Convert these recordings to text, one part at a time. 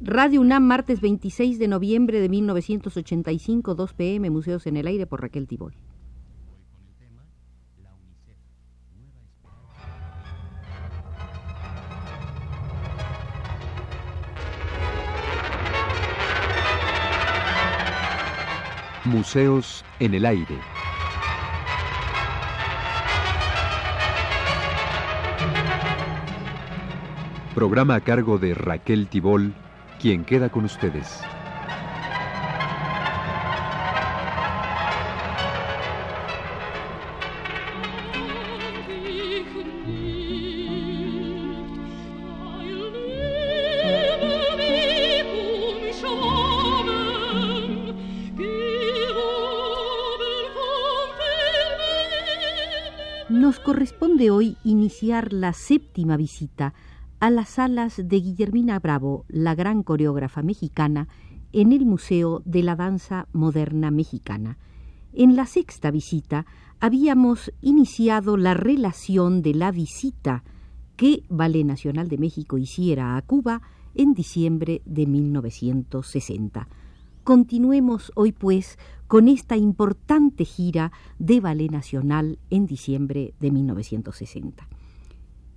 Radio UNAM, martes 26 de noviembre de 1985, 2 pm, Museos en el Aire por Raquel Tibol. Museos en el Aire. Programa a cargo de Raquel Tibol, quien queda con ustedes. Nos corresponde hoy iniciar la séptima visita a las salas de Guillermina Bravo, la gran coreógrafa mexicana, en el Museo de la Danza Moderna Mexicana. En la sexta visita habíamos iniciado la relación de la visita que Ballet Nacional de México hiciera a Cuba en diciembre de 1960. Continuemos hoy, pues, con esta importante gira de Ballet Nacional en diciembre de 1960.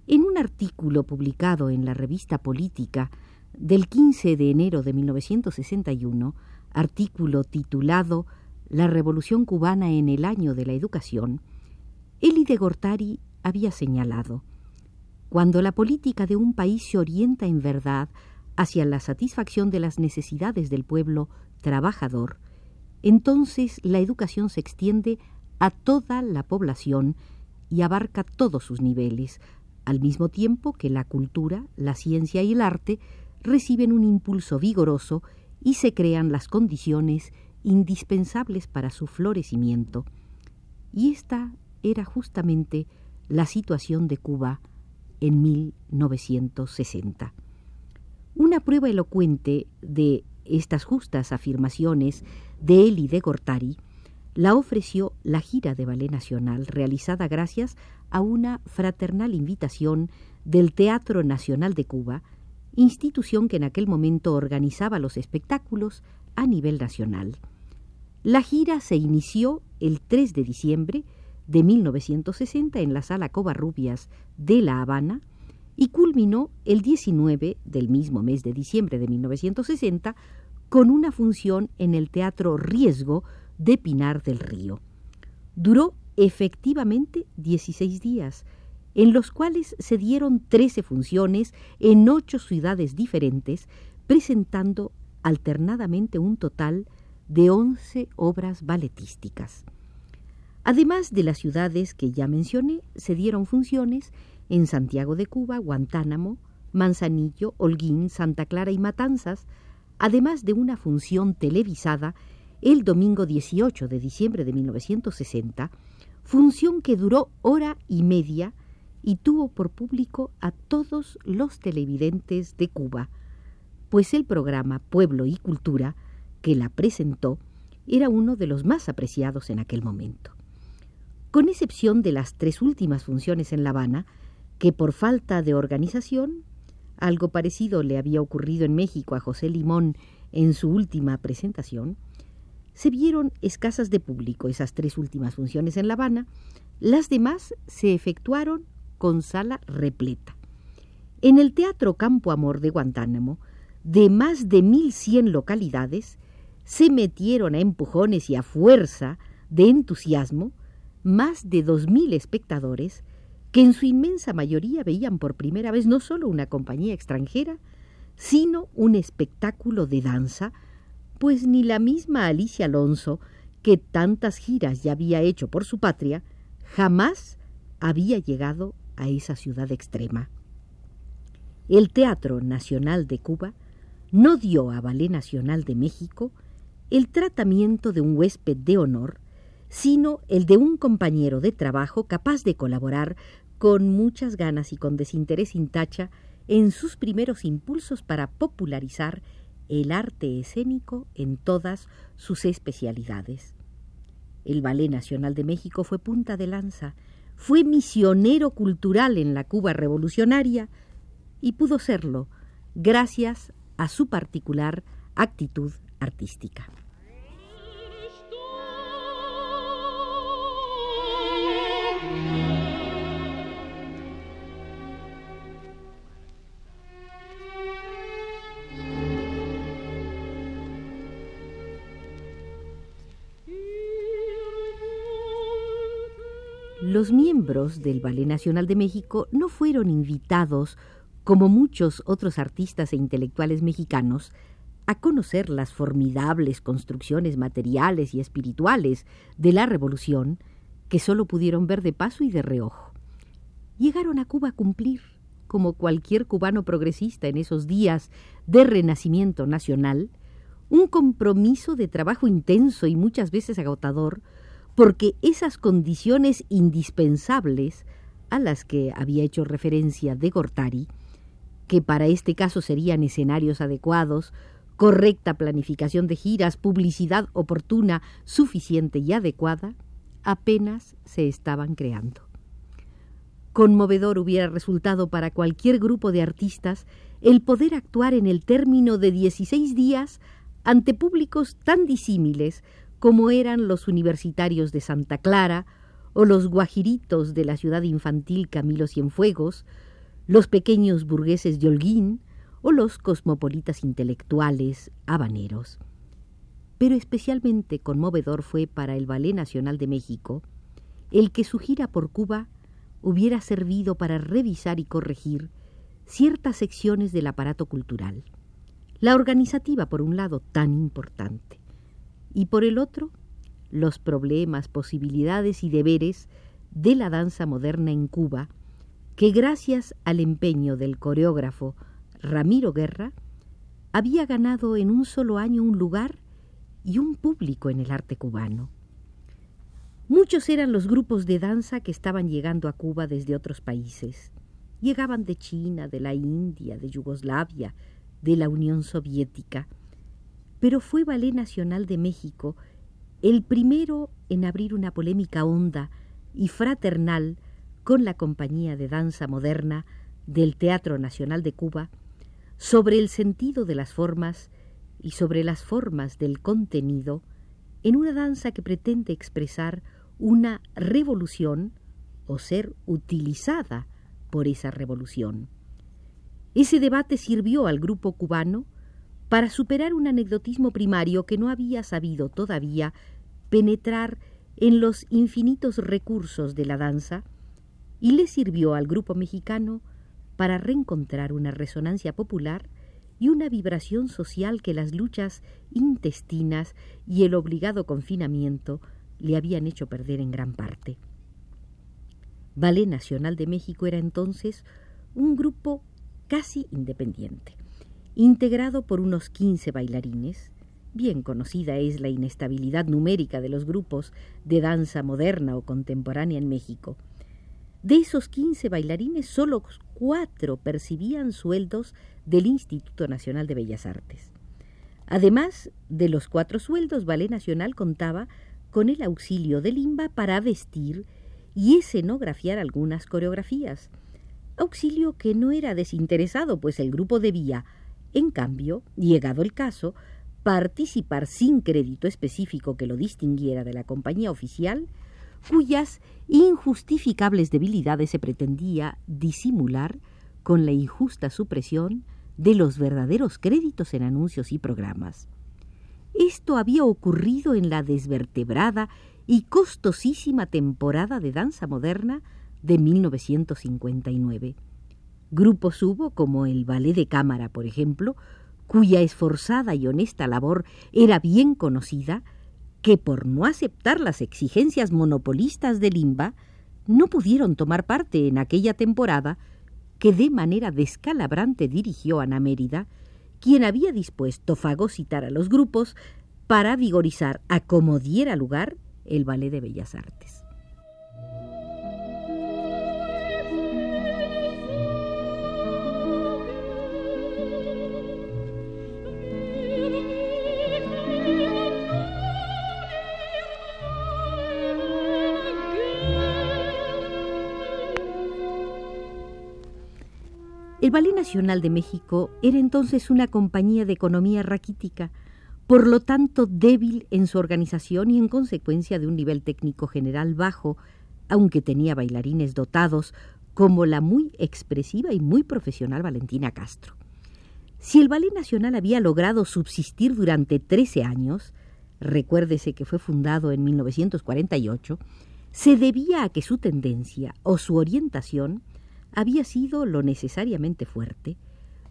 En un artículo publicado en la revista Política del 15 de enero de 1961, artículo titulado La Revolución Cubana en el año de la educación, Eli de Gortari había señalado Cuando la política de un país se orienta en verdad hacia la satisfacción de las necesidades del pueblo trabajador, entonces la educación se extiende a toda la población y abarca todos sus niveles, al mismo tiempo que la cultura, la ciencia y el arte reciben un impulso vigoroso y se crean las condiciones indispensables para su florecimiento. Y esta era justamente la situación de Cuba en 1960. Una prueba elocuente de estas justas afirmaciones de Eli de Gortari la ofreció la gira de Ballet Nacional realizada gracias a una fraternal invitación del Teatro Nacional de Cuba, institución que en aquel momento organizaba los espectáculos a nivel nacional. La gira se inició el 3 de diciembre de 1960 en la Sala Covarrubias de La Habana y culminó el 19 del mismo mes de diciembre de 1960 con una función en el Teatro Riesgo de Pinar del Río. Duró efectivamente 16 días, en los cuales se dieron 13 funciones en ocho ciudades diferentes, presentando alternadamente un total de 11 obras balletísticas. Además de las ciudades que ya mencioné, se dieron funciones en Santiago de Cuba, Guantánamo, Manzanillo, Holguín, Santa Clara y Matanzas, además de una función televisada el domingo 18 de diciembre de 1960, función que duró hora y media y tuvo por público a todos los televidentes de Cuba, pues el programa Pueblo y Cultura, que la presentó, era uno de los más apreciados en aquel momento. Con excepción de las tres últimas funciones en La Habana, que por falta de organización, algo parecido le había ocurrido en México a José Limón en su última presentación, se vieron escasas de público esas tres últimas funciones en La Habana, las demás se efectuaron con sala repleta. En el Teatro Campo Amor de Guantánamo, de más de 1.100 localidades, se metieron a empujones y a fuerza de entusiasmo más de 2.000 espectadores que en su inmensa mayoría veían por primera vez no solo una compañía extranjera, sino un espectáculo de danza pues ni la misma Alicia Alonso, que tantas giras ya había hecho por su patria, jamás había llegado a esa ciudad extrema. El Teatro Nacional de Cuba no dio a Ballet Nacional de México el tratamiento de un huésped de honor, sino el de un compañero de trabajo capaz de colaborar con muchas ganas y con desinterés sin tacha en sus primeros impulsos para popularizar el arte escénico en todas sus especialidades. El Ballet Nacional de México fue punta de lanza, fue misionero cultural en la Cuba revolucionaria y pudo serlo gracias a su particular actitud artística. Los miembros del Ballet Nacional de México no fueron invitados, como muchos otros artistas e intelectuales mexicanos, a conocer las formidables construcciones materiales y espirituales de la Revolución, que sólo pudieron ver de paso y de reojo. Llegaron a Cuba a cumplir, como cualquier cubano progresista en esos días de renacimiento nacional, un compromiso de trabajo intenso y muchas veces agotador porque esas condiciones indispensables a las que había hecho referencia de Gortari, que para este caso serían escenarios adecuados, correcta planificación de giras, publicidad oportuna, suficiente y adecuada, apenas se estaban creando. Conmovedor hubiera resultado para cualquier grupo de artistas el poder actuar en el término de 16 días ante públicos tan disímiles como eran los universitarios de Santa Clara o los guajiritos de la ciudad infantil Camilo Cienfuegos, los pequeños burgueses de Holguín o los cosmopolitas intelectuales habaneros. Pero especialmente conmovedor fue para el Ballet Nacional de México el que su gira por Cuba hubiera servido para revisar y corregir ciertas secciones del aparato cultural. La organizativa, por un lado, tan importante, y por el otro, los problemas, posibilidades y deberes de la danza moderna en Cuba, que gracias al empeño del coreógrafo Ramiro Guerra, había ganado en un solo año un lugar y un público en el arte cubano. Muchos eran los grupos de danza que estaban llegando a Cuba desde otros países. Llegaban de China, de la India, de Yugoslavia, de la Unión Soviética, pero fue Ballet Nacional de México el primero en abrir una polémica honda y fraternal con la compañía de danza moderna del Teatro Nacional de Cuba sobre el sentido de las formas y sobre las formas del contenido en una danza que pretende expresar una revolución o ser utilizada por esa revolución. Ese debate sirvió al grupo cubano para superar un anecdotismo primario que no había sabido todavía penetrar en los infinitos recursos de la danza y le sirvió al grupo mexicano para reencontrar una resonancia popular y una vibración social que las luchas intestinas y el obligado confinamiento le habían hecho perder en gran parte. Ballet Nacional de México era entonces un grupo casi independiente integrado por unos 15 bailarines. Bien conocida es la inestabilidad numérica de los grupos de danza moderna o contemporánea en México. De esos 15 bailarines, solo cuatro percibían sueldos del Instituto Nacional de Bellas Artes. Además de los cuatro sueldos, Ballet Nacional contaba con el auxilio del IMBA para vestir y escenografiar algunas coreografías. Auxilio que no era desinteresado, pues el grupo debía en cambio, llegado el caso, participar sin crédito específico que lo distinguiera de la compañía oficial, cuyas injustificables debilidades se pretendía disimular con la injusta supresión de los verdaderos créditos en anuncios y programas. Esto había ocurrido en la desvertebrada y costosísima temporada de danza moderna de 1959. Grupos hubo, como el ballet de cámara, por ejemplo, cuya esforzada y honesta labor era bien conocida, que por no aceptar las exigencias monopolistas del IMBA, no pudieron tomar parte en aquella temporada que de manera descalabrante dirigió Ana Mérida, quien había dispuesto fagocitar a los grupos para vigorizar a como diera lugar el Ballet de Bellas Artes. El Ballet Nacional de México era entonces una compañía de economía raquítica, por lo tanto débil en su organización y en consecuencia de un nivel técnico general bajo, aunque tenía bailarines dotados como la muy expresiva y muy profesional Valentina Castro. Si el Ballet Nacional había logrado subsistir durante 13 años, recuérdese que fue fundado en 1948, se debía a que su tendencia o su orientación había sido lo necesariamente fuerte,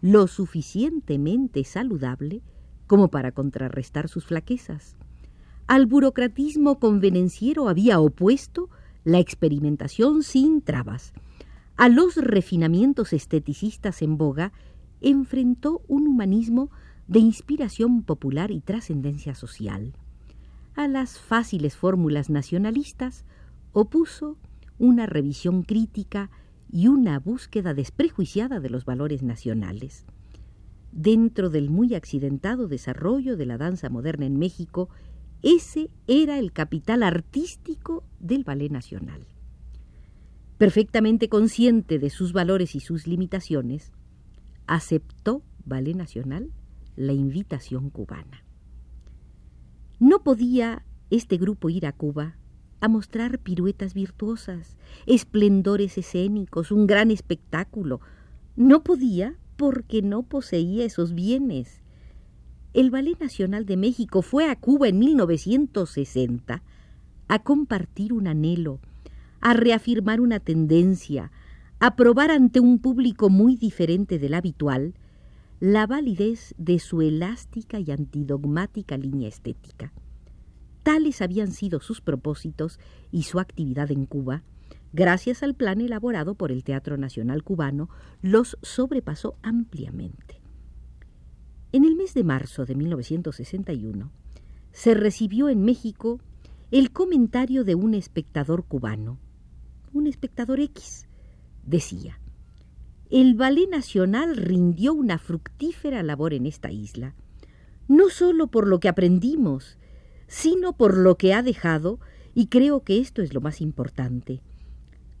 lo suficientemente saludable como para contrarrestar sus flaquezas. Al burocratismo convenenciero había opuesto la experimentación sin trabas, a los refinamientos esteticistas en boga enfrentó un humanismo de inspiración popular y trascendencia social. A las fáciles fórmulas nacionalistas opuso una revisión crítica y una búsqueda desprejuiciada de los valores nacionales. Dentro del muy accidentado desarrollo de la danza moderna en México, ese era el capital artístico del ballet nacional perfectamente consciente de sus valores y sus limitaciones, aceptó Ballet Nacional la invitación cubana. No podía este grupo ir a Cuba a mostrar piruetas virtuosas, esplendores escénicos, un gran espectáculo. No podía porque no poseía esos bienes. El Ballet Nacional de México fue a Cuba en 1960 a compartir un anhelo, a reafirmar una tendencia, a probar ante un público muy diferente del habitual la validez de su elástica y antidogmática línea estética. Tales habían sido sus propósitos y su actividad en Cuba, gracias al plan elaborado por el Teatro Nacional Cubano, los sobrepasó ampliamente. En el mes de marzo de 1961 se recibió en México el comentario de un espectador cubano, un espectador X, decía, el Ballet Nacional rindió una fructífera labor en esta isla, no sólo por lo que aprendimos, sino por lo que ha dejado, y creo que esto es lo más importante.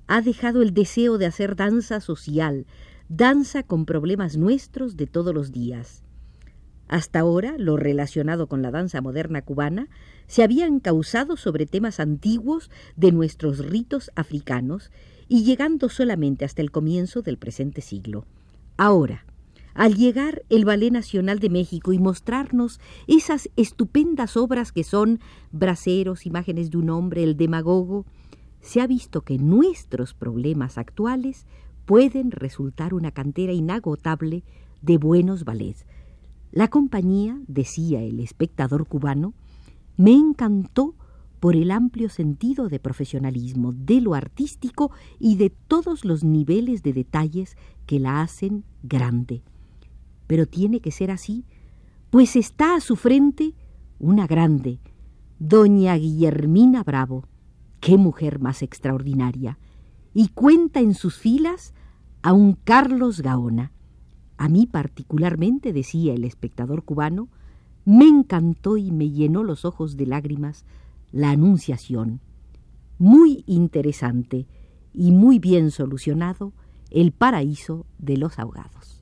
Ha dejado el deseo de hacer danza social, danza con problemas nuestros de todos los días. Hasta ahora, lo relacionado con la danza moderna cubana se había encausado sobre temas antiguos de nuestros ritos africanos y llegando solamente hasta el comienzo del presente siglo. Ahora, al llegar el Ballet Nacional de México y mostrarnos esas estupendas obras que son braceros, imágenes de un hombre, el demagogo, se ha visto que nuestros problemas actuales pueden resultar una cantera inagotable de buenos ballets, la compañía, decía el espectador cubano, me encantó por el amplio sentido de profesionalismo, de lo artístico y de todos los niveles de detalles que la hacen grande. Pero tiene que ser así, pues está a su frente una grande, doña Guillermina Bravo. ¡Qué mujer más extraordinaria! Y cuenta en sus filas a un Carlos Gaona, a mí particularmente, decía el espectador cubano, me encantó y me llenó los ojos de lágrimas la anunciación. Muy interesante y muy bien solucionado el paraíso de los ahogados.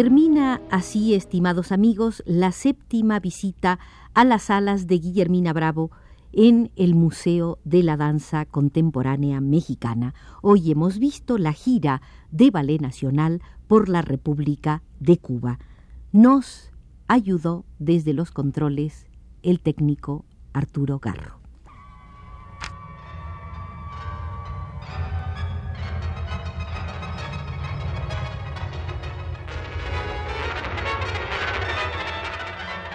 Termina así, estimados amigos, la séptima visita a las salas de Guillermina Bravo en el Museo de la Danza Contemporánea Mexicana. Hoy hemos visto la gira de Ballet Nacional por la República de Cuba. Nos ayudó desde los controles el técnico Arturo Garro.